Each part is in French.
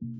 thank you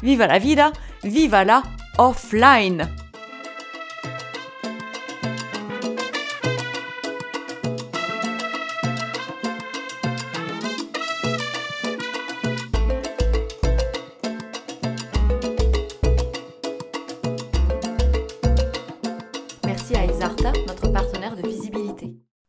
viva la vida, viva la offline.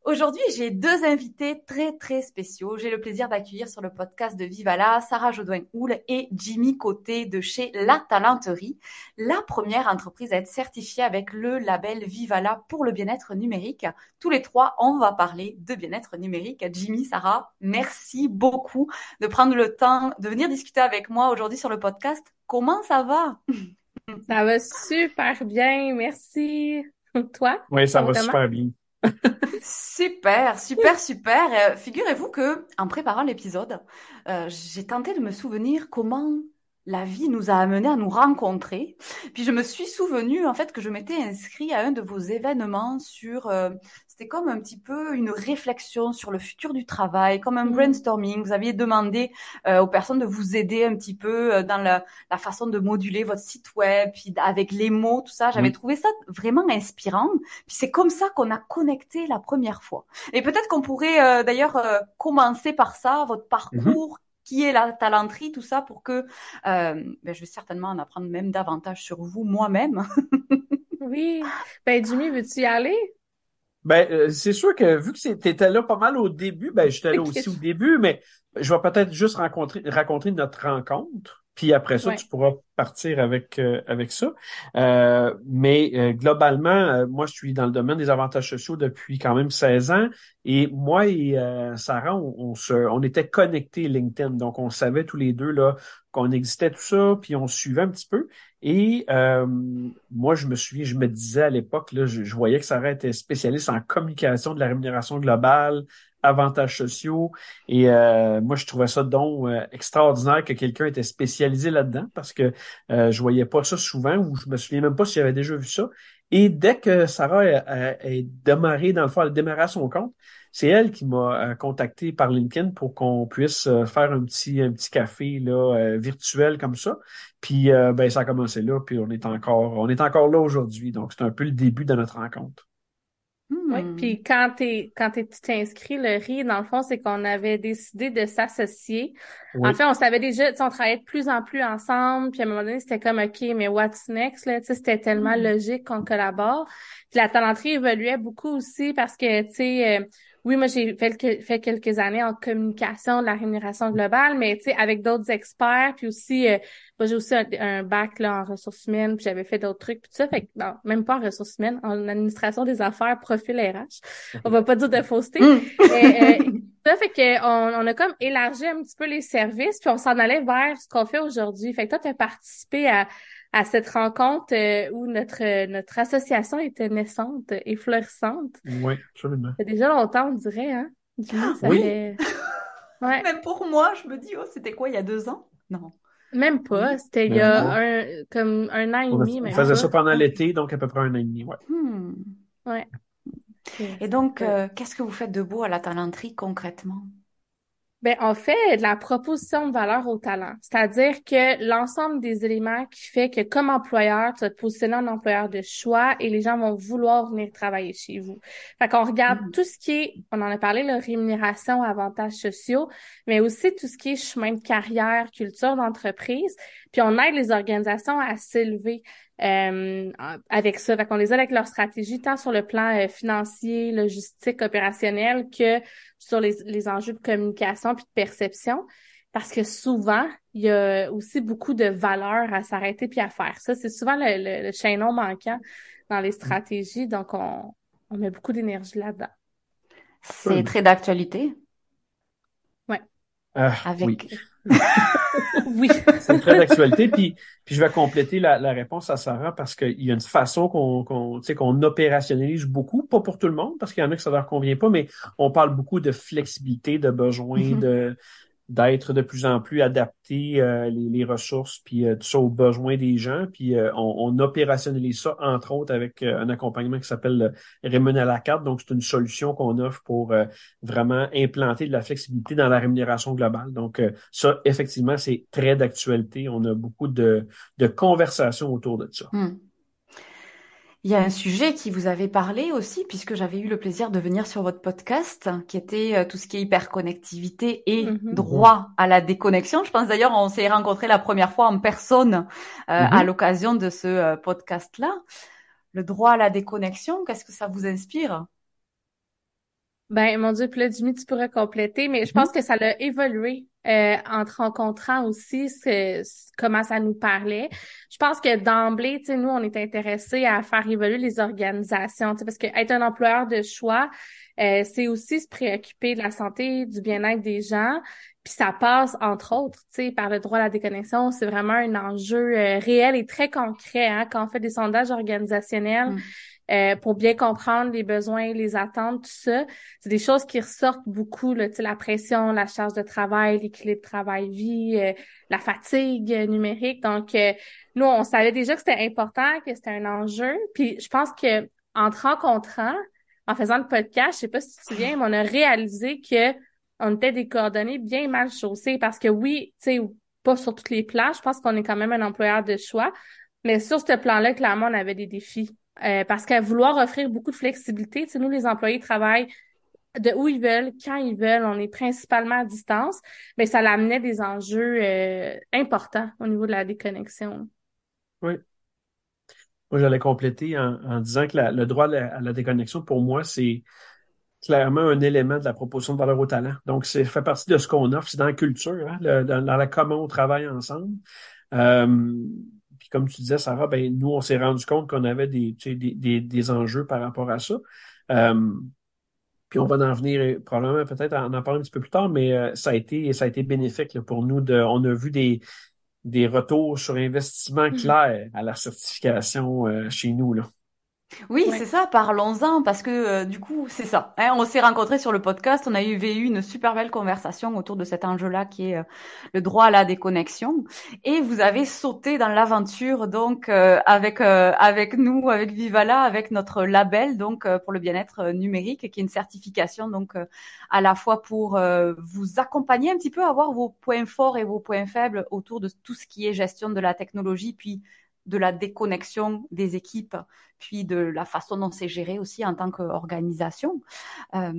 Aujourd'hui, j'ai deux invités très très spéciaux. J'ai le plaisir d'accueillir sur le podcast de Vivala Sarah Jodoin-Houl et Jimmy Côté de chez La Talenterie, la première entreprise à être certifiée avec le label Vivala pour le bien-être numérique. Tous les trois, on va parler de bien-être numérique. Jimmy, Sarah, merci beaucoup de prendre le temps de venir discuter avec moi aujourd'hui sur le podcast. Comment ça va? Ça va super bien, merci. Toi? Oui, ça va? super bien. Super, super, super. Euh, figurez-vous que en préparant l'épisode, euh, j'ai tenté de me souvenir comment la vie nous a amenés à nous rencontrer. Puis je me suis souvenu en fait que je m'étais inscrit à un de vos événements sur euh, c'était comme un petit peu une réflexion sur le futur du travail, comme un brainstorming. Vous aviez demandé euh, aux personnes de vous aider un petit peu euh, dans la, la, façon de moduler votre site web, puis avec les mots, tout ça. J'avais trouvé ça vraiment inspirant. Puis c'est comme ça qu'on a connecté la première fois. Et peut-être qu'on pourrait d'ailleurs commencer par ça, votre parcours qui est la talenterie, tout ça, pour que euh, ben, je vais certainement en apprendre même davantage sur vous moi-même. oui. Ben, Jimmy, veux-tu y aller? Ben, euh, c'est sûr que vu que tu là pas mal au début, ben, j'étais là aussi au début, mais je vais peut-être juste rencontrer, raconter notre rencontre. Puis après ça, tu pourras partir avec euh, avec ça. Euh, mais euh, globalement, moi, je suis dans le domaine des avantages sociaux depuis quand même 16 ans. Et moi et Sarah, on, se, on était connectés LinkedIn. Donc, on savait tous les deux là qu'on existait tout ça, puis on suivait un petit peu. Et moi, je me souviens, je me disais à l'époque, là, je, je, voyais que Sarah était spécialiste en communication de la rémunération globale, avantages sociaux. Et euh, moi, je trouvais ça donc euh, extraordinaire que quelqu'un était spécialisé là-dedans parce que euh, je voyais pas ça souvent ou je me souviens même pas si j'avais déjà vu ça. Et dès que Sarah a, démarré, dans le fond, elle a démarré son compte, c'est elle qui m'a contacté par LinkedIn pour qu'on puisse faire un petit un petit café là virtuel comme ça. Puis ben ça a commencé là, puis on est encore on est encore là aujourd'hui. Donc c'est un peu le début de notre rencontre. Oui, hmm. puis quand t'es quand tu t'es inscrit, le RI, dans le fond, c'est qu'on avait décidé de s'associer. En fait, on savait déjà, on travaillait de plus en plus ensemble, puis à un moment donné, c'était comme OK, mais what's next? Là, c'était tellement hmm. logique qu'on collabore. Puis la talenterie évoluait beaucoup aussi parce que, tu sais, euh, oui, moi, j'ai fait, fait, quelques années en communication de la rémunération globale, mais tu sais, avec d'autres experts, puis aussi, euh, moi, j'ai aussi un, bac là, en ressources humaines, puis j'avais fait d'autres trucs, puis tout ça, fait que, non, même pas en ressources humaines, en administration des affaires, profil RH. On va pas dire de fausseté. Mm. euh, ça fait qu'on on a comme élargi un petit peu les services, puis on s'en allait vers ce qu'on fait aujourd'hui. Fait que toi, tu as participé à à cette rencontre euh, où notre notre association était naissante et florissante. Oui, absolument. Ça déjà longtemps, on dirait, hein? ça oui. Fait... Ouais. Même pour moi, je me dis, oh, c'était quoi, il y a deux ans? Non. Même pas. C'était il y a un, comme un an et demi. On, faisait ça pendant l'été, donc à peu près un an et demi, ouais. Hmm. Ouais. Et donc, euh, qu'est-ce que vous faites de beau à la talenterie concrètement? Ben, on fait de la proposition de valeur au talent. C'est-à-dire que l'ensemble des éléments qui fait que comme employeur, tu vas te positionner en employeur de choix et les gens vont vouloir venir travailler chez vous. Fait qu'on regarde mm. tout ce qui est, on en a parlé, la rémunération, avantages sociaux, mais aussi tout ce qui est chemin de carrière, culture d'entreprise. Puis on aide les organisations à s'élever euh, avec ça. Fait qu'on les aide avec leur stratégie, tant sur le plan euh, financier, logistique, opérationnel, que sur les, les enjeux de communication puis de perception. Parce que souvent, il y a aussi beaucoup de valeur à s'arrêter puis à faire. Ça, c'est souvent le, le, chaînon manquant dans les stratégies. Donc, on, on met beaucoup d'énergie là-dedans. C'est très d'actualité. Ouais. Euh, avec... oui. c'est très d'actualité. Puis, puis je vais compléter la, la réponse à Sarah parce qu'il y a une façon qu'on qu'on qu'on opérationnalise beaucoup, pas pour tout le monde, parce qu'il y en a que ça leur convient pas, mais on parle beaucoup de flexibilité, de besoin, mm-hmm. de d'être de plus en plus adapté euh, les, ressources puis euh, tout ça aux besoins des gens. Puis euh, on, on, opérationnalise ça entre autres avec un accompagnement qui s'appelle Rémun à la carte donc c'est une solution qu'on offre pour vraiment implanter de la flexibilité dans la rémunération globale. Donc ça effectivement c'est très d'actualité. On a beaucoup de, de conversations autour de ça. Hmm. Il y a un sujet qui vous avait parlé aussi, puisque j'avais eu le plaisir de venir sur votre podcast, qui était euh, tout ce qui est hyperconnectivité et mm-hmm. droit à la déconnexion. Je pense d'ailleurs on s'est rencontrés la première fois en personne euh, à mm-hmm. l'occasion de ce euh, podcast-là. Le droit à la déconnexion, qu'est-ce que ça vous inspire? Ben, mon Dieu, Jimmy, tu pourrais compléter, mais je mm-hmm. pense que ça a évolué euh, en te rencontrant aussi ce, comment ça nous parlait. Je pense que d'emblée, tu sais, nous, on est intéressés à faire évoluer les organisations, parce que être un employeur de choix, euh, c'est aussi se préoccuper de la santé, du bien-être des gens. Puis ça passe, entre autres, tu sais, par le droit à la déconnexion. C'est vraiment un enjeu euh, réel et très concret hein, quand on fait des sondages organisationnels. Mm. Euh, pour bien comprendre les besoins, les attentes, tout ça. C'est des choses qui ressortent beaucoup, là, la pression, la charge de travail, l'équilibre travail-vie, euh, la fatigue numérique. Donc, euh, nous, on savait déjà que c'était important, que c'était un enjeu. Puis je pense que en te rencontrant, en faisant le podcast, je sais pas si tu te souviens, mais on a réalisé que on était des coordonnées bien mal chaussées parce que oui, tu sais, pas sur toutes les plages, je pense qu'on est quand même un employeur de choix, mais sur ce plan-là, clairement, on avait des défis. Euh, parce qu'à vouloir offrir beaucoup de flexibilité, nous, les employés travaillent de où ils veulent, quand ils veulent, on est principalement à distance, mais ça l'amenait des enjeux euh, importants au niveau de la déconnexion. Oui. Moi, j'allais compléter en, disant que le droit à la, déconnexion, pour moi, c'est clairement un élément de la proposition de valeur au talent. Donc, c'est fait partie de ce qu'on offre, c'est dans la culture, hein, dans, la comment on travaille ensemble. Euh, comme tu disais, Sarah, ben, nous, on s'est rendu compte qu'on avait des, des, des, enjeux par rapport à ça. Euh, puis on va en venir probablement peut-être en en parler un petit peu plus tard, mais euh, ça a été ça a été bénéfique pour nous. De, on a vu des, des retours sur investissement mm-hmm. clairs à la certification euh, chez nous. Là. Oui, c'est ça, parlons-en, parce que euh, du coup, c'est ça. Hein, on s'est rencontrés sur le podcast, on a eu, eu une super belle conversation autour de cet enjeu-là qui est euh, le droit à la déconnexion. Et vous avez sauté dans l'aventure donc euh, avec avec nous, avec Vivala, avec notre label donc pour le bien-être numérique, qui est une certification donc à la fois pour vous accompagner un petit peu à voir vos points forts et vos points faibles autour de tout ce qui est gestion de la technologie, puis de la déconnexion des équipes, puis de la façon dont c'est géré aussi en tant qu'organisation. Euh,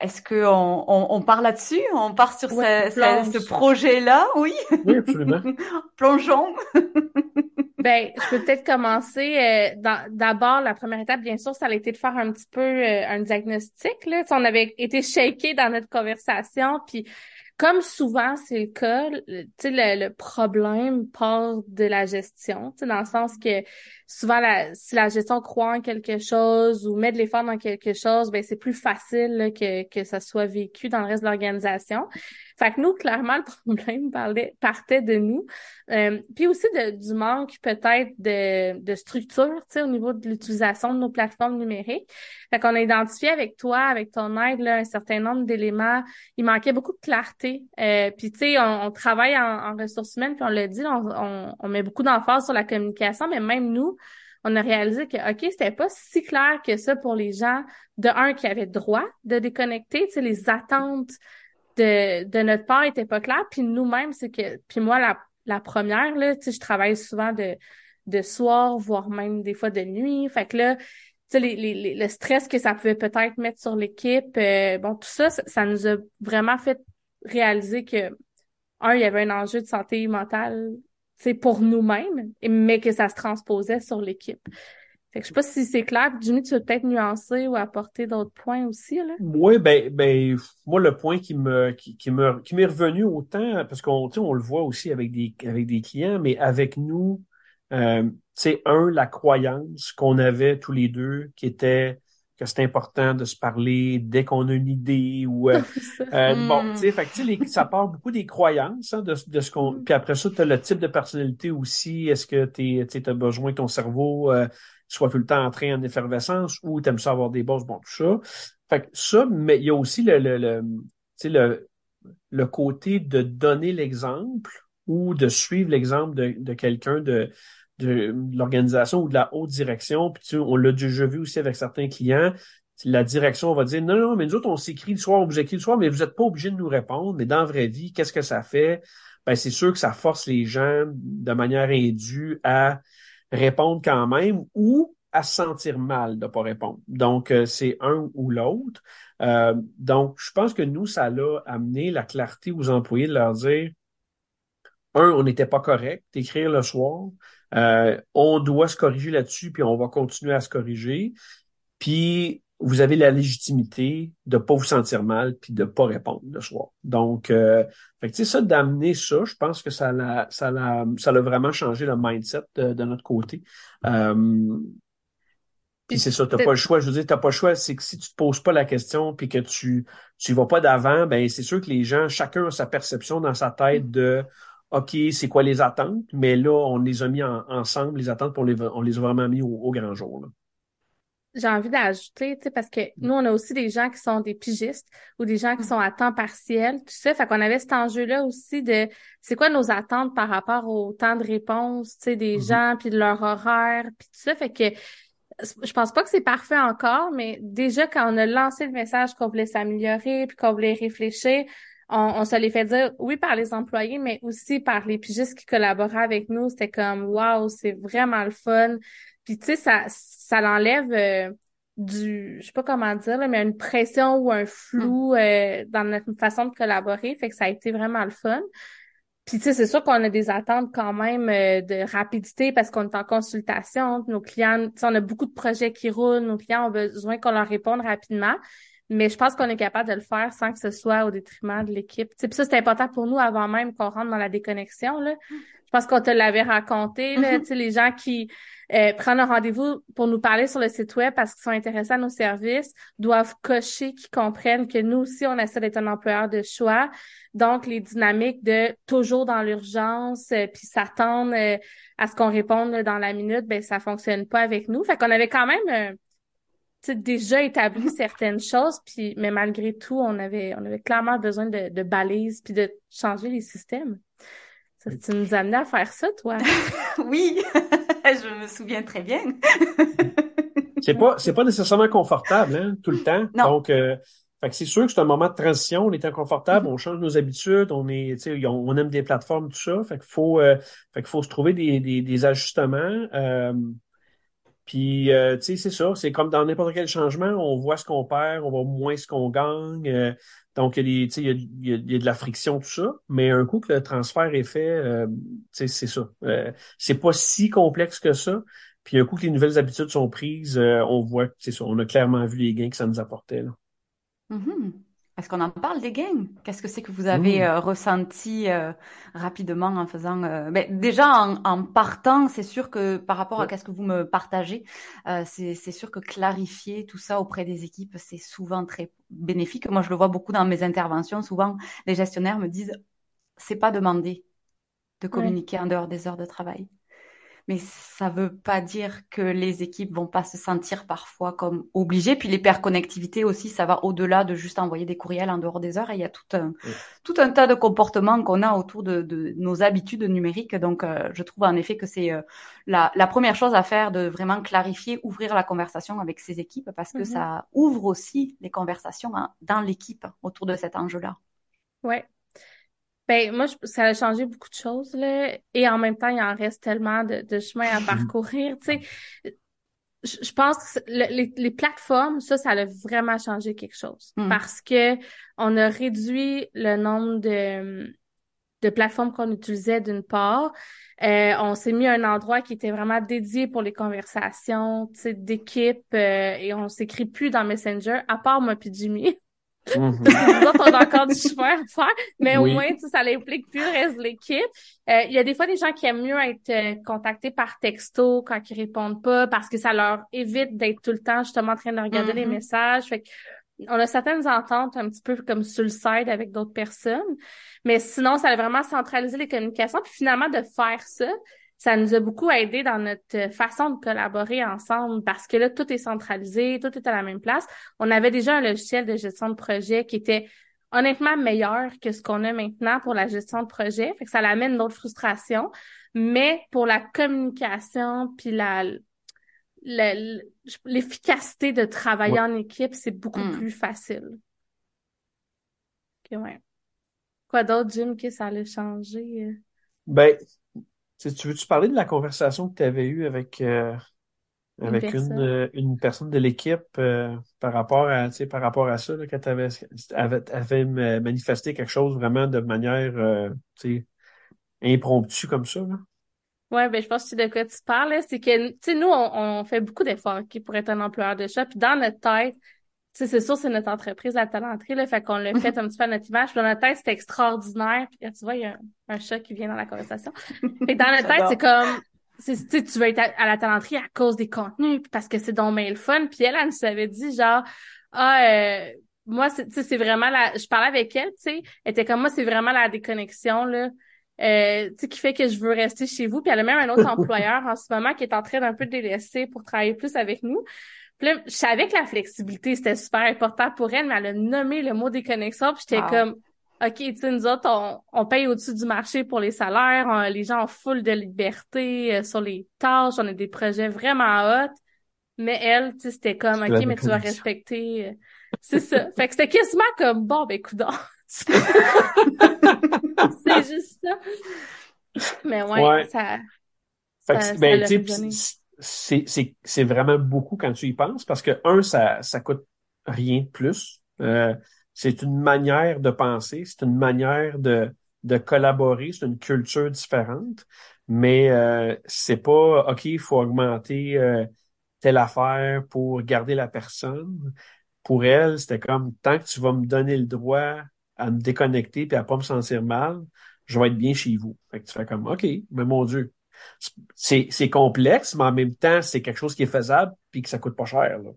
est-ce qu'on on, part là-dessus? On part sur ce, projet-là Oui? Oui, absolument. Plongeons. ben, je peux peut-être commencer. Euh, d'abord, la première étape, bien sûr, ça a été de faire un petit peu euh, un diagnostic. Là. on avait été shaké dans notre conversation, puis comme souvent c'est le cas, le, le, problème part de la gestion, dans le sens que souvent la, si la gestion croit en quelque chose ou met de l'effort dans quelque chose, ben c'est plus facile que, que ça soit vécu dans le reste de l'organisation. Fait que nous, clairement, le problème parlait, partait de nous. Euh, puis aussi de, du manque peut-être de, de structure, tu sais, au niveau de l'utilisation de nos plateformes numériques. Fait qu'on a identifié avec toi, avec ton aide, là, un certain nombre d'éléments. Il manquait beaucoup de clarté. Euh, puis, tu sais, on, travaille en, ressources humaines, puis on l'a dit, on, on met beaucoup d'emphase sur la communication, mais même nous, on a réalisé que, OK, c'était pas si clair que ça pour les gens, de un, qui avaient droit de déconnecter, tu sais, les attentes de, de notre part était pas clair. Puis nous-mêmes, c'est que, puis moi, la, la première, là, tu sais, je travaille souvent de, de soir, voire même des fois de nuit. Fait que là, tu sais, les, les, le stress que ça pouvait peut-être mettre sur l'équipe, euh, bon, tout ça, ça, nous a vraiment fait réaliser que, un, il y avait un enjeu de santé mentale, pour nous-mêmes, mais que ça se transposait sur l'équipe. Fait que je sais pas si c'est clair. Jimmy, tu veux peut-être nuancer ou apporter d'autres points aussi, là? Oui, ben, ben, moi, le point qui me, qui, me, qui m'est revenu autant, parce qu'on, on le voit aussi avec des, avec des clients, mais avec nous, euh, c'est un, la croyance qu'on avait tous les deux, qui était que c'est important de se parler dès qu'on a une idée ou euh, euh, bon, tu sais, fait que, ça part beaucoup des croyances hein, de, de ce qu'on. Mm. Puis après ça, tu as le type de personnalité aussi. Est-ce que tu as besoin que ton cerveau euh, soit tout le temps en train en effervescence ou tu aimes ça avoir des bosses, bon, tout ça. Fait que ça, mais il y a aussi le, le, le, le, le côté de donner l'exemple ou de suivre l'exemple de, de quelqu'un de, de l'organisation ou de la haute direction. Puis tu, on l'a déjà vu aussi avec certains clients. La direction va dire non, non, mais nous autres, on s'écrit le soir, on vous écrit le soir, mais vous n'êtes pas obligé de nous répondre. Mais dans la vraie vie, qu'est-ce que ça fait? Ben, c'est sûr que ça force les gens de manière indue à répondre quand même ou à se sentir mal de ne pas répondre. Donc, euh, c'est un ou l'autre. Euh, donc, je pense que nous, ça l'a amené la clarté aux employés de leur dire, un, on n'était pas correct d'écrire le soir. Euh, on doit se corriger là-dessus, puis on va continuer à se corriger. Puis vous avez la légitimité de pas vous sentir mal puis de pas répondre le soir. Donc, euh, fait ça d'amener ça, je pense que ça l'a, ça l'a, ça l'a vraiment changé le mindset de, notre côté. Euh, puis c'est ça, t'as pas le choix. Je veux dire, t'as pas le choix. C'est que si tu te poses pas la question puis que tu tu vas pas d'avant, ben c'est sûr que les gens, chacun a sa perception dans sa tête de OK, c'est quoi les attentes? Mais là, on les a mis ensemble, les attentes, puis on les, on les a vraiment mis au, grand jour. J'ai envie d'ajouter, tu sais, parce que mm. nous, on a aussi des gens qui sont des pigistes ou des gens qui mm. sont à temps partiel, tout ça. Fait qu'on avait cet enjeu-là aussi de c'est quoi nos attentes par rapport au temps de réponse, tu sais, des mm-hmm. gens, puis de leur horaire, puis tout ça. Fait que je pense pas que c'est parfait encore, mais déjà quand on a lancé le message qu'on voulait s'améliorer, puis qu'on voulait réfléchir, on, se les fait dire, oui, par les employés, mais aussi par les pigistes qui collaboraient avec nous. C'était comme, waouh, c'est vraiment le fun. Puis, tu sais, ça, ça l'enlève euh, du, je sais pas comment dire, mais une pression ou un flou mm. euh, dans notre façon de collaborer. Fait que ça a été vraiment le fun. Puis, tu sais, c'est sûr qu'on a des attentes quand même euh, de rapidité parce qu'on est en consultation. Nos clients, tu sais, on a beaucoup de projets qui roulent. Nos clients ont besoin qu'on leur réponde rapidement. Mais je pense qu'on est capable de le faire sans que ce soit au détriment de l'équipe. Puis ça, c'est important pour nous avant même qu'on rentre dans la déconnexion. Là. Je pense qu'on te l'avait raconté, là, mm-hmm. les gens qui euh, prennent un rendez-vous pour nous parler sur le site web parce qu'ils sont intéressés à nos services doivent cocher qu'ils comprennent que nous aussi, on essaie d'être un employeur de choix. Donc, les dynamiques de toujours dans l'urgence, euh, puis s'attendre euh, à ce qu'on réponde dans la minute, ben ça fonctionne pas avec nous. Fait qu'on avait quand même déjà établi certaines choses, puis mais malgré tout, on avait on avait clairement besoin de, de balises puis de changer les systèmes. Ça, tu nous amenais à faire ça, toi? oui, je me souviens très bien. c'est pas c'est pas nécessairement confortable, hein, tout le temps. Non. Donc euh, c'est sûr que c'est un moment de transition, on est inconfortable, mm-hmm. on change nos habitudes, on est, on, on aime des plateformes, tout ça. Fait qu'il faut, euh, fait qu'il faut se trouver des, des, des ajustements. Euh, puis, euh, tu sais, c'est ça. C'est comme dans n'importe quel changement, on voit ce qu'on perd, on voit moins ce qu'on gagne. Euh, donc, il y, a il, y a, il y, a, de la friction, tout ça. Mais un coup que le transfert est fait, euh, c'est ça. Euh, c'est pas si complexe que ça. Puis un coup que les nouvelles habitudes sont prises, on voit, c'est ça, on a clairement vu les gains que ça nous apportait. Là. Mm-hmm. Est-ce qu'on en parle des gains? Qu'est-ce que c'est que vous avez mmh. euh, ressenti euh, rapidement en faisant... Euh, ben, déjà, en, partant, c'est sûr que par rapport à ce que vous me partagez, c'est sûr que clarifier tout ça auprès des équipes, c'est souvent très bénéfique. Moi, je le vois beaucoup dans mes interventions. Souvent, les gestionnaires me disent, c'est pas demandé de communiquer en dehors des heures de travail mais ça veut pas dire que les équipes vont pas se sentir parfois comme obligées. Puis l'hyperconnectivité aussi, ça va au-delà de juste envoyer des courriels en dehors des heures. Et il y a tout un, tout un tas de comportements qu'on a autour de, de, nos habitudes numériques. Donc, euh, je trouve en effet que c'est euh, la, la, première chose à faire de vraiment clarifier, ouvrir la conversation avec ces équipes parce que mm-hmm. ça ouvre aussi les conversations hein, dans l'équipe autour de cet enjeu-là. Ouais, ben, moi, ça a changé beaucoup de choses, là. Et en même temps, il en reste tellement de, de chemin à parcourir. tu sais, je, pense que les, les, plateformes, ça, ça a vraiment changé quelque chose. Hmm. Parce que on a réduit le nombre de, de plateformes qu'on utilisait d'une part. Euh, on s'est mis un endroit qui était vraiment dédié pour les conversations, tu sais, d'équipe, euh, et on s'écrit plus dans Messenger, à part moi puis Jimmy. Nous autres, on a encore du chemin à faire, mais au moins, ça l'implique plus le reste de l'équipe. Euh, il y a des fois des gens qui aiment mieux être euh, contactés par texto quand ils répondent pas parce que ça leur évite d'être tout le temps justement en train de regarder les mm-hmm. messages. Fait on a certaines ententes un petit peu comme sur le side avec d'autres personnes, mais sinon, ça a vraiment centralisé les communications. Puis finalement, de faire ça, ça nous a beaucoup aidé dans notre façon de collaborer ensemble parce que là, tout est centralisé, tout est à la même place. On avait déjà un logiciel de gestion de projet qui était honnêtement meilleur que ce qu'on a maintenant pour la gestion de projet. Fait que ça l'amène d'autres frustrations. Mais pour la communication puis la, l'efficacité de travailler en équipe, c'est beaucoup hmm. plus facile. Ok, ouais. Quoi d'autre, Jim, que ça allait changer? Euh? Ben, tu veux-tu parler de la conversation que tu avais eue avec, euh, avec une, personne. Une, une, personne de l'équipe euh, par rapport à par rapport à ça, là, quand tu avais, avais, manifesté quelque chose vraiment de manière euh, impromptue comme ça? Là? Ouais, ben je pense que c'est de quoi tu parles. C'est que tu sais, nous, on, on fait beaucoup d'efforts pour être un employeur de chat. Puis dans notre tête, sais, c'est sûr, c'est notre entreprise, la talenterie, là, fait qu'on l'a fait un petit peu à notre image. Puis dans notre tête, c'est extraordinaire. Puis tu vois, il y a un, chat qui vient dans la conversation. Et dans notre tête, c'est comme, tu tu veux être à, la talenterie à cause des contenus, parce que c'est donc le fun. Puis elle, elle nous avait dit, genre, ah, euh, moi, c'est vraiment la... Je parlais avec elle, tu sais, elle était comme moi, c'est vraiment la déconnexion, là. Euh, tu sais, qui fait que je veux rester chez vous. Puis elle a même un autre employeur en ce moment qui est en train d'un peu délaisser pour travailler plus avec nous. Puis là, je savais que la flexibilité, c'était super important pour elle, mais elle a nommé le mot déconnexion, puis j'étais comme, OK, tu sais, nous autres, on, on paye au-dessus du marché pour les salaires, les gens ont full de liberté euh, sur les tâches, on a des projets vraiment hot, mais elle, tu sais, c'était comme, OK, mais tu vas respecter... Euh, c'est ça. fait que c'était quasiment comme, bon, ben, coudons. c'est juste ça. Mais ouais, ça... Fait que, ben, tu c'est vraiment beaucoup quand tu y penses parce que, un, ça, ça coûte rien de plus. Euh, c'est une manière de penser, c'est une manière de, de collaborer, c'est une culture différente, mais euh, c'est pas OK, il faut augmenter euh, telle affaire pour garder la personne. Pour elle, c'était comme tant que tu vas me donner le droit à me déconnecter puis à pas me sentir mal, je vais être bien chez vous. Fait que tu fais comme OK, mais mon Dieu, c'est complexe, mais en même temps, c'est quelque chose qui est faisable puis que ça coûte pas cher. Là.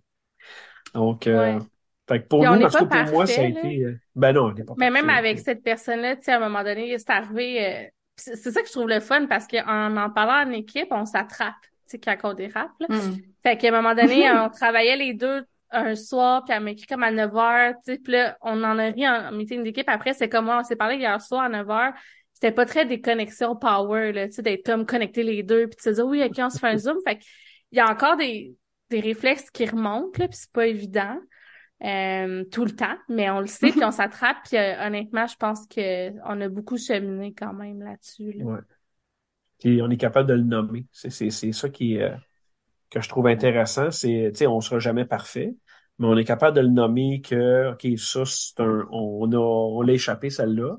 Donc, euh, fait que pour nous, tout cas, pour moi, ça a été. Euh, ben non, on n'est pas Mais même avec cette personne-là, tu sais, à un moment donné, c'est arrivé. Euh, c'est ça que je trouve le fun parce qu'en en parlant en équipe, on s'attrape, tu sais, quand on dérape. Là. Mm. Fait qu'à un moment donné, on travaillait les deux un soir, puis elle m'a écrit comme à 9 h, tu sais, puis là, on en a ri en meeting d'équipe. Après, c'est comme moi, on s'est parlé hier soir à 9 h, c'était pas très des connexions power, là, tu sais, d'être comme connecter les deux, puis de se dire oui, ok, on se fait un zoom. Fait il y a encore des, des réflexes qui remontent, là, puis c'est pas évident. Euh, tout le temps, mais on le sait, puis on s'attrape, puis euh, honnêtement, je pense que on a beaucoup cheminé quand même là-dessus. Là. Ouais. Puis on est capable de le nommer. C'est, c'est, c'est ça qui euh, que je trouve intéressant. C'est, tu sais, on sera jamais parfait, mais on est capable de le nommer que, OK, ça, c'est un, on a, on l'a échappé, celle-là.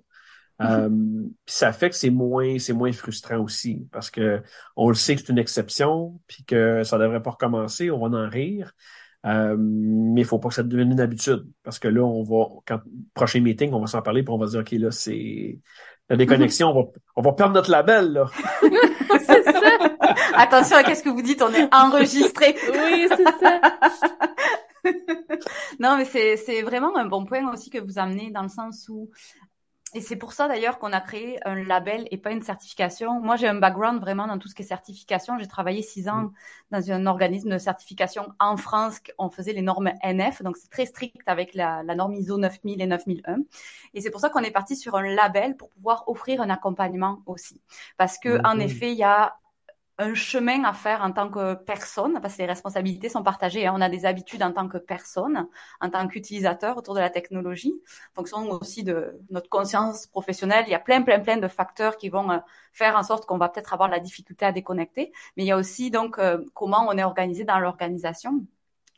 Euh, puis ça fait que c'est moins c'est moins frustrant aussi parce que on le sait que c'est une exception puis que ça devrait pas recommencer, on va en rire. Euh, mais il faut pas que ça devienne une habitude parce que là on va quand prochain meeting on va s'en parler puis on va dire ok là c'est la déconnexion on va on va perdre notre label là. c'est ça. Attention à qu'est-ce que vous dites, on est enregistré. oui, c'est ça. non, mais c'est, c'est vraiment un bon point aussi que vous amenez dans le sens où et c'est pour ça d'ailleurs qu'on a créé un label et pas une certification. Moi, j'ai un background vraiment dans tout ce qui est certification. J'ai travaillé six ans dans un organisme de certification en France. On faisait les normes NF, donc c'est très strict avec la, la, norme ISO 9000 et 9001. Et c'est pour ça qu'on est parti sur un label pour pouvoir offrir un accompagnement aussi, parce que en effet, il y a un chemin à faire en tant que personne, parce que les responsabilités sont partagées. Hein. On a des habitudes en tant que personne, en tant qu'utilisateur autour de la technologie, en fonction aussi de notre conscience professionnelle. Il y a plein, plein, plein de facteurs qui vont euh, faire en sorte qu'on va peut-être avoir la difficulté à déconnecter. Mais il y a aussi donc euh, comment on est organisé dans l'organisation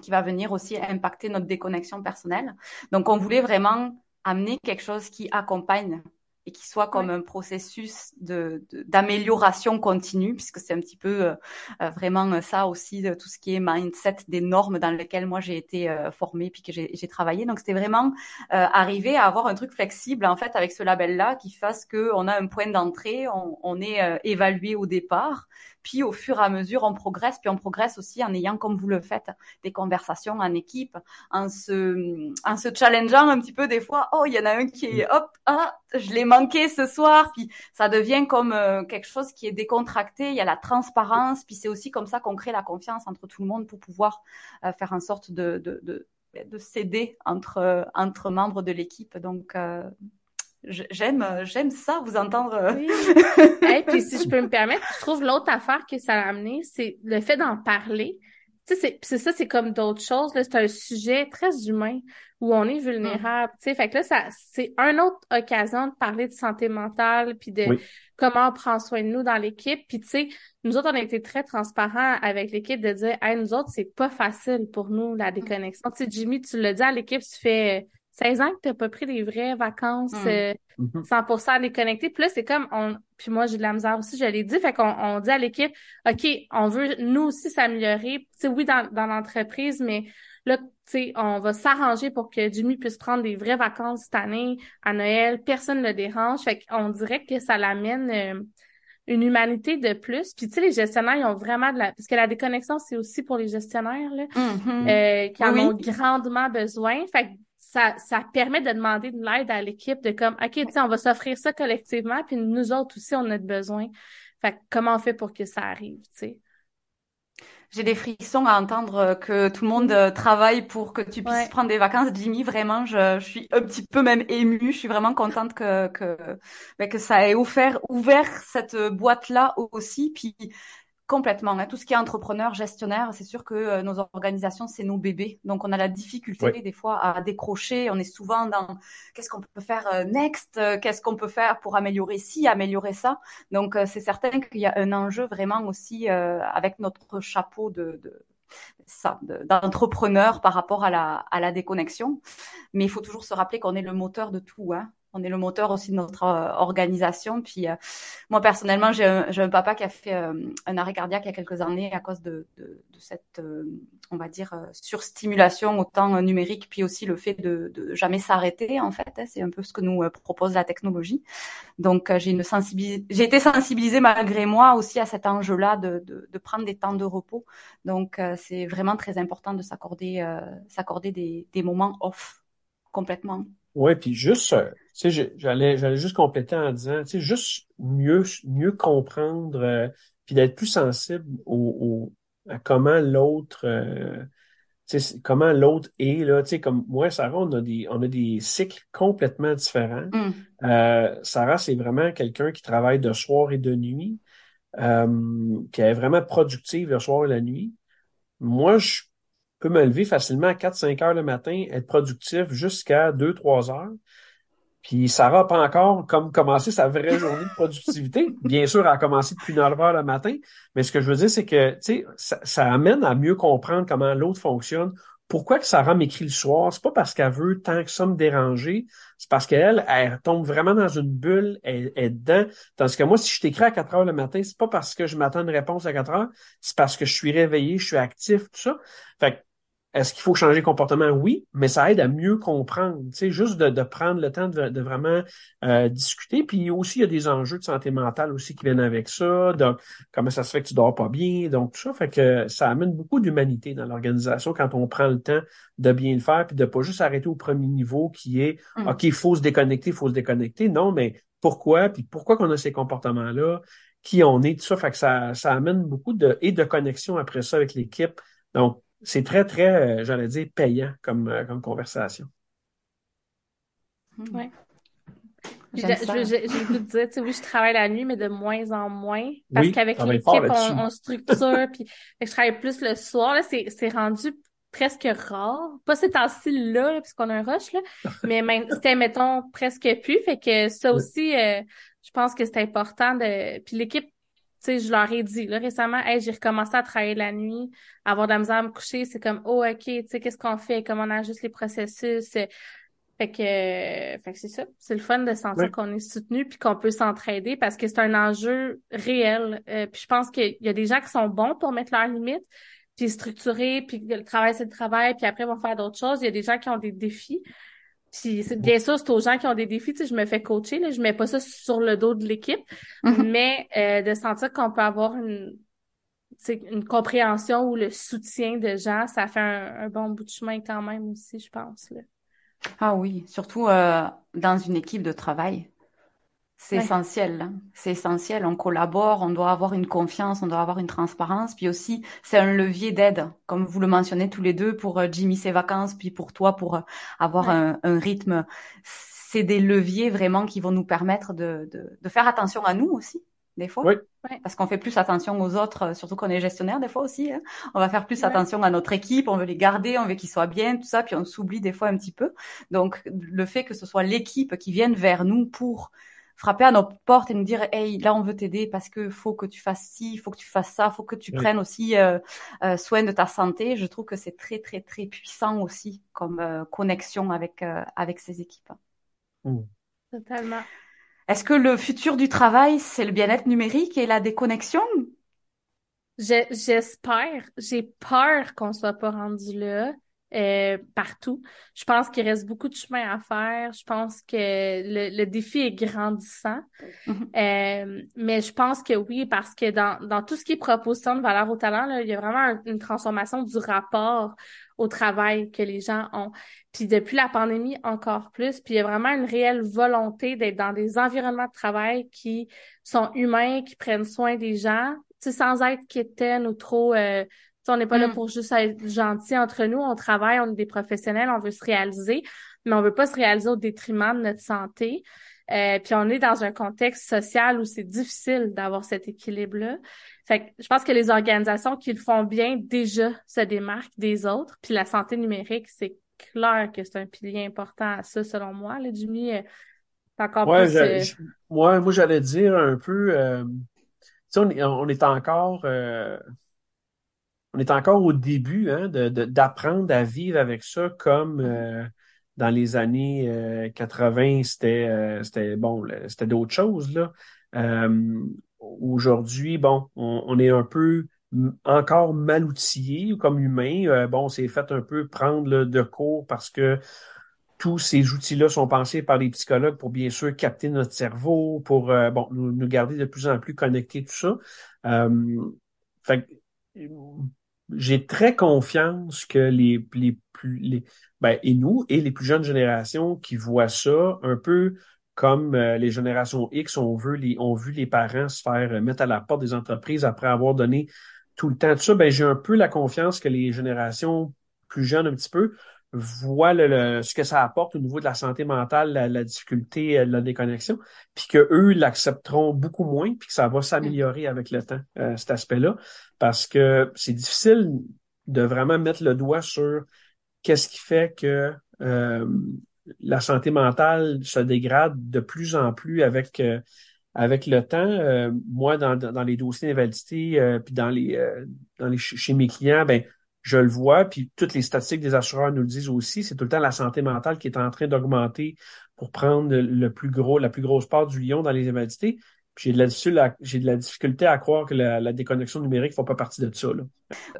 qui va venir aussi impacter notre déconnexion personnelle. Donc, on voulait vraiment amener quelque chose qui accompagne et qui soit comme un processus de d'amélioration continue, puisque c'est un petit peu euh, euh, vraiment ça aussi, de tout ce qui est mindset des normes dans lesquelles moi j'ai été euh, formée puis que j'ai travaillé. Donc c'était vraiment arriver à avoir un truc flexible en fait avec ce label-là qui fasse que on a un point d'entrée, on, on est évalué au départ, puis au fur et à mesure, on progresse. Puis on progresse aussi en ayant, comme vous le faites, des conversations en équipe, en se, en se challengeant un petit peu des fois. Oh, il y en a un qui est, hop, ah, je l'ai manqué ce soir. Puis ça devient comme euh, quelque chose qui est décontracté. Il y a la transparence. Puis c'est aussi comme ça qu'on crée la confiance entre tout le monde pour pouvoir euh, faire en sorte de, de, de de céder entre entre membres de l'équipe. Donc euh, j'aime j'aime ça vous entendre oui. Et puis si je peux me permettre je trouve l'autre affaire que ça a amené c'est le fait d'en parler. Tu sais c'est ça c'est comme d'autres choses là. C'est un sujet très humain où on est vulnérable tu sais. Fait que là ça c'est une autre occasion de parler de santé mentale puis de comment on prend soin de nous dans l'équipe. Puis tu sais nous autres on a été très transparents avec l'équipe de dire hey nous autres c'est pas facile pour nous la déconnexion. Tu sais Jimmy tu l'as dit à l'équipe tu fais 16 ans que t'as pas pris des vraies vacances mm. euh, 100% mm-hmm. déconnecté. Puis là, c'est comme, on, puis moi, j'ai de la misère aussi, je l'ai dit. Fait qu'on on dit à l'équipe, OK, on veut nous aussi s'améliorer. Tu sais, oui, dans, dans l'entreprise, mais là, tu sais, on va s'arranger pour que Jimmy puisse prendre des vraies vacances cette année, à Noël. Personne ne le dérange. Fait qu'on dirait que ça l'amène euh, une humanité de plus. Puis tu sais, les gestionnaires, ils ont vraiment de la... Parce que la déconnexion, c'est aussi pour les gestionnaires, là, mm-hmm. euh, qui en ont grandement besoin. Fait que ça, ça permet de demander de l'aide à l'équipe de comme, OK, tu on va s'offrir ça collectivement, puis nous autres aussi, on a besoin. Fait comment on fait pour que ça arrive, tu sais? J'ai des frissons à entendre que tout le monde euh, travaille pour que tu puisses prendre des vacances. Jimmy, vraiment, je, je, suis un petit peu même émue. Je suis vraiment contente que que, ben, que ça ait offert, ouvert cette boîte-là aussi. Puis Complètement. Hein. Tout ce qui est entrepreneur, gestionnaire, c'est sûr que euh, nos organisations, c'est nos bébés. Donc, on a la difficulté des fois à décrocher. On est souvent dans qu'est-ce qu'on peut faire euh, next, euh, qu'est-ce qu'on peut faire pour améliorer ci, améliorer ça. Donc, c'est certain qu'il y a un enjeu vraiment aussi avec notre chapeau de, de ça, d'entrepreneur par rapport à la, à la déconnexion. Mais il faut toujours se rappeler qu'on est le moteur de tout. Hein on est le moteur aussi de notre euh, organisation. Puis euh, moi personnellement, j'ai un, un, papa qui a fait euh, un arrêt cardiaque il y a quelques années à cause de, de, de cette, on va dire, surstimulation autant numérique, puis aussi le fait de, de jamais s'arrêter en fait. Hein, c'est un peu ce que nous propose la technologie. Donc j'ai été sensibilisée malgré moi aussi à cet enjeu-là de, de, prendre des temps de repos. Donc c'est vraiment très important de s'accorder s'accorder des, des moments off complètement. Oui, puis juste, euh, tu sais, j'allais, j'allais juste compléter en disant, tu sais, juste mieux, mieux comprendre, euh, puis d'être plus sensible au, à comment l'autre, euh, tu sais, comment l'autre est là. Tu sais, comme moi, Sarah, on a des, on a des cycles complètement différents. Mm. Euh, Sarah, c'est vraiment quelqu'un qui travaille de soir et de nuit, qui est vraiment productive le soir et la nuit. Moi, je peut me lever facilement à 4-5 heures le matin, être productif jusqu'à 2-3 heures. Puis Sarah n'a pas encore comme commencé sa vraie journée de productivité. Bien sûr, elle a commencé depuis 9 heures le matin, mais ce que je veux dire, c'est que ça, ça amène à mieux comprendre comment l'autre fonctionne. Pourquoi que Sarah m'écrit le soir? C'est pas parce qu'elle veut tant que ça me déranger, c'est parce qu'elle, elle tombe vraiment dans une bulle, elle, est dedans. Tandis que moi, si je t'écris à 4 heures le matin, c'est pas parce que je m'attends une réponse à 4 heures, c'est parce que je suis réveillé, je suis actif, tout ça. Fait est-ce qu'il faut changer de comportement? Oui, mais ça aide à mieux comprendre. Tu sais, juste de, de prendre le temps de, de vraiment euh, discuter. Puis aussi, il y a des enjeux de santé mentale aussi qui viennent avec ça. Donc, comment ça se fait que tu dors pas bien? Donc, tout ça fait que ça amène beaucoup d'humanité dans l'organisation quand on prend le temps de bien le faire, puis de pas juste arrêter au premier niveau qui est mm. OK, il faut se déconnecter, il faut se déconnecter. Non, mais pourquoi? Puis pourquoi qu'on a ces comportements-là? Qui on est, tout ça. Fait que ça, ça amène beaucoup de, et de connexion après ça avec l'équipe. Donc, c'est très, très, euh, j'allais dire, payant comme, euh, comme conversation. Hmm. Oui. J'ai le goût de dire, tu sais, oui, je travaille la nuit, mais de moins en moins. Parce qu'avec l'équipe, on, on, structure, puis je travaille plus le soir. Là, c'est rendu presque rare. Pas ces temps-ci-là, là, puisqu'on a un rush, là. mais c'était, mettons, presque plus. Fait que ça aussi, euh, je pense que c'est important de... Puis l'équipe sais, je leur ai dit là, récemment, hey, j'ai recommencé à travailler la nuit, avoir de la misère à me coucher, c'est comme oh ok, tu sais, qu'est-ce qu'on fait, comment on ajuste les processus. Fait que, fait que c'est ça. C'est le fun de sentir qu'on est soutenu puis qu'on peut s'entraider parce que c'est un enjeu réel. Euh, puis je pense qu'il y a des gens qui sont bons pour mettre leurs limites, puis structurer, puis le travail c'est le travail, puis après ils vont faire d'autres choses. Il y a des gens qui ont des défis. Puis bien sûr, c'est aux gens qui ont des défis. Tu sais, je me fais coacher, là, je mets pas ça sur le dos de l'équipe, mm-hmm. mais euh, de sentir qu'on peut avoir une une compréhension ou le soutien de gens, ça fait un, bon bout de chemin quand même aussi, je pense. Là. Ah oui, surtout euh, dans une équipe de travail. C'est essentiel. Hein. C'est essentiel. On collabore, on doit avoir une confiance, on doit avoir une transparence. Puis aussi, c'est un levier d'aide, comme vous le mentionnez tous les deux, pour euh, Jimmy ses vacances, puis pour toi, pour euh, avoir un, rythme. C'est des leviers vraiment qui vont nous permettre de, de, de faire attention à nous aussi des fois. Oui. Parce qu'on fait plus attention aux autres, euh, surtout qu'on est gestionnaire des fois aussi. Hein. On va faire plus attention à notre équipe, on veut les garder, on veut qu'ils soient bien, tout ça, puis on s'oublie des fois un petit peu. Donc le fait que ce soit l'équipe qui vienne vers nous pour frapper à notre porte et nous dire hey là on veut t'aider parce que faut que tu fasses ci, faut que tu fasses ça, faut que tu prennes aussi euh, euh, soin de ta santé. Je trouve que c'est très très très puissant aussi comme connexion avec avec ces équipes. Mmh. Totalement. Est-ce que le futur du travail, c'est le bien-être numérique et la déconnexion? J'espère. J'ai peur qu'on soit pas rendu là. Euh, partout. Je pense qu'il reste beaucoup de chemin à faire. Je pense que le, défi est grandissant. Mm-hmm. Euh, mais je pense que oui, parce que dans, dans tout ce qui est proposition de valeur au talent, là, il y a vraiment une transformation du rapport au travail que les gens ont. Puis depuis la pandémie, encore plus. Puis il y a vraiment une réelle volonté d'être dans des environnements de travail qui sont humains, qui prennent soin des gens, sans être quétaines ou trop euh, on n'est pas là mm. pour juste être gentil entre nous. On travaille, on est des professionnels, on veut se réaliser, mais on veut pas se réaliser au détriment de notre santé. Euh, puis on est dans un contexte social où c'est difficile d'avoir cet équilibre-là. Fait que je pense que les organisations qui le font bien déjà se démarquent des autres. Puis la santé numérique, c'est clair que c'est un pilier important à ça, selon moi. Là, Jimmy, euh, encore ouais, plus... Euh, moi, j'allais dire un peu... on, on, est encore on est encore au début hein, d'apprendre à vivre avec ça comme euh, dans les années 80, euh, c'était euh, c'était bon, c'était d'autres choses là. Aujourd'hui, bon, on, est un peu encore mal outillé comme humain. bon, c'est fait un peu prendre de cours parce que tous ces outils-là sont pensés par les psychologues pour bien sûr capter notre cerveau, pour bon nous, nous, garder de plus en plus connectés, tout ça. fait j'ai très confiance que les, les plus les ben, et nous et les plus jeunes générations qui voient ça un peu comme euh, les générations X ont vu les ont vu les parents se faire euh, mettre à la porte des entreprises après avoir donné tout le temps. De ça, ben j'ai un peu la confiance que les générations plus jeunes un petit peu voient le, ce que ça apporte au niveau de la santé mentale, la, difficulté, euh, la déconnexion, puis que eux l'accepteront beaucoup moins, puis que ça va s'améliorer avec le temps, euh, cet aspect-là, parce que c'est difficile de vraiment mettre le doigt sur qu'est-ce qui fait que euh, la santé mentale se dégrade de plus en plus avec avec le temps. moi, dans, dans les dossiers d'invalidité, puis dans les dans les chez mes clients, ben je le vois, puis toutes les statistiques des assureurs nous le disent aussi, c'est tout le temps la santé mentale qui est en train d'augmenter pour prendre le plus gros, la plus grosse part du lion dans les invalidités j'ai de la j'ai de la difficulté à croire que la, déconnexion numérique ne fait pas partie de ça. Là.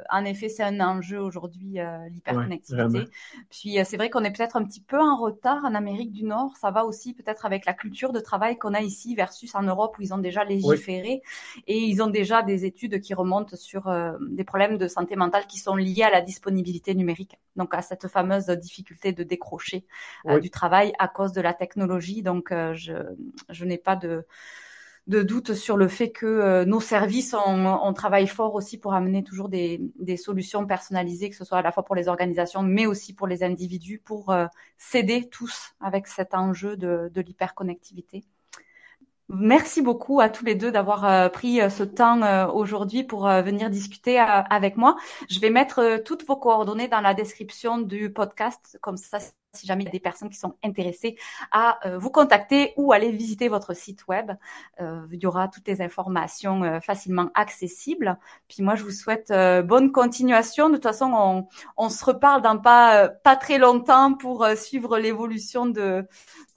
En effet, c'est un enjeu aujourd'hui, euh, l'hyperconnectivité. Puis euh, c'est vrai qu'on est peut-être un petit peu en retard en Amérique du Nord. Ça va aussi peut-être avec la culture de travail qu'on a ici versus en Europe où ils ont déjà légiféré et ils ont déjà des études qui remontent sur euh, des problèmes de santé mentale qui sont liés à la disponibilité numérique. Donc à cette fameuse difficulté de décrocher du travail à cause de la technologie. Donc je, je n'ai pas de de doute sur le fait que euh, nos services, on, travaille fort aussi pour amener toujours des, solutions personnalisées, que ce soit à la fois pour les organisations, mais aussi pour les individus, pour euh, s'aider tous avec cet enjeu de, de l'hyperconnectivité. Merci beaucoup à tous les deux d'avoir euh, pris ce temps aujourd'hui pour venir discuter avec moi. Je vais mettre toutes vos coordonnées dans la description du podcast, comme ça si jamais il y a des personnes qui sont intéressées à euh, vous contacter ou aller visiter votre site web. Euh, il y aura toutes les informations euh, facilement accessibles. Puis moi, je vous souhaite bonne continuation. De toute façon, on, on se reparle dans pas pas très longtemps pour suivre l'évolution de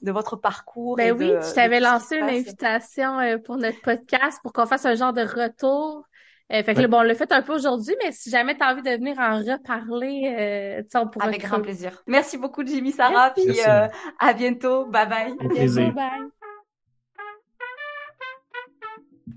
de votre parcours. Ben oui, je t'avais lancé une invitation pour notre podcast pour qu'on fasse un genre de retour euh, fait que bon, on l'a fait un peu aujourd'hui, mais si jamais tu as envie de venir en reparler, euh, on pourra. Avec grand plaisir. Merci beaucoup, Jimmy, Sarah, puis euh, à bientôt. Bye bye. À bientôt, bye.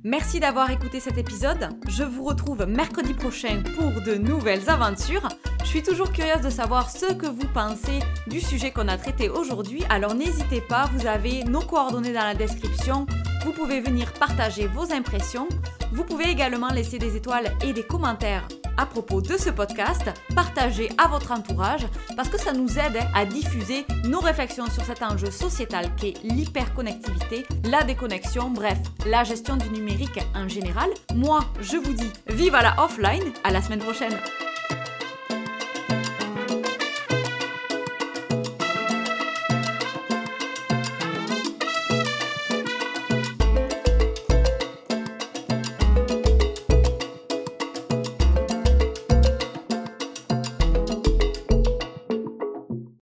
Merci d'avoir écouté cet épisode. Je vous retrouve mercredi prochain pour de nouvelles aventures. Je suis toujours curieuse de savoir ce que vous pensez du sujet qu'on a traité aujourd'hui, alors n'hésitez pas, vous avez nos coordonnées dans la description. Vous pouvez venir partager vos impressions. Vous pouvez également laisser des étoiles et des commentaires à propos de ce podcast, partagez à votre entourage parce que ça nous aide à diffuser nos réflexions sur cet enjeu sociétal qui est l'hyperconnectivité, la déconnexion, bref, la gestion du numérique en général. Moi, je vous dis vive à la offline, à la semaine prochaine.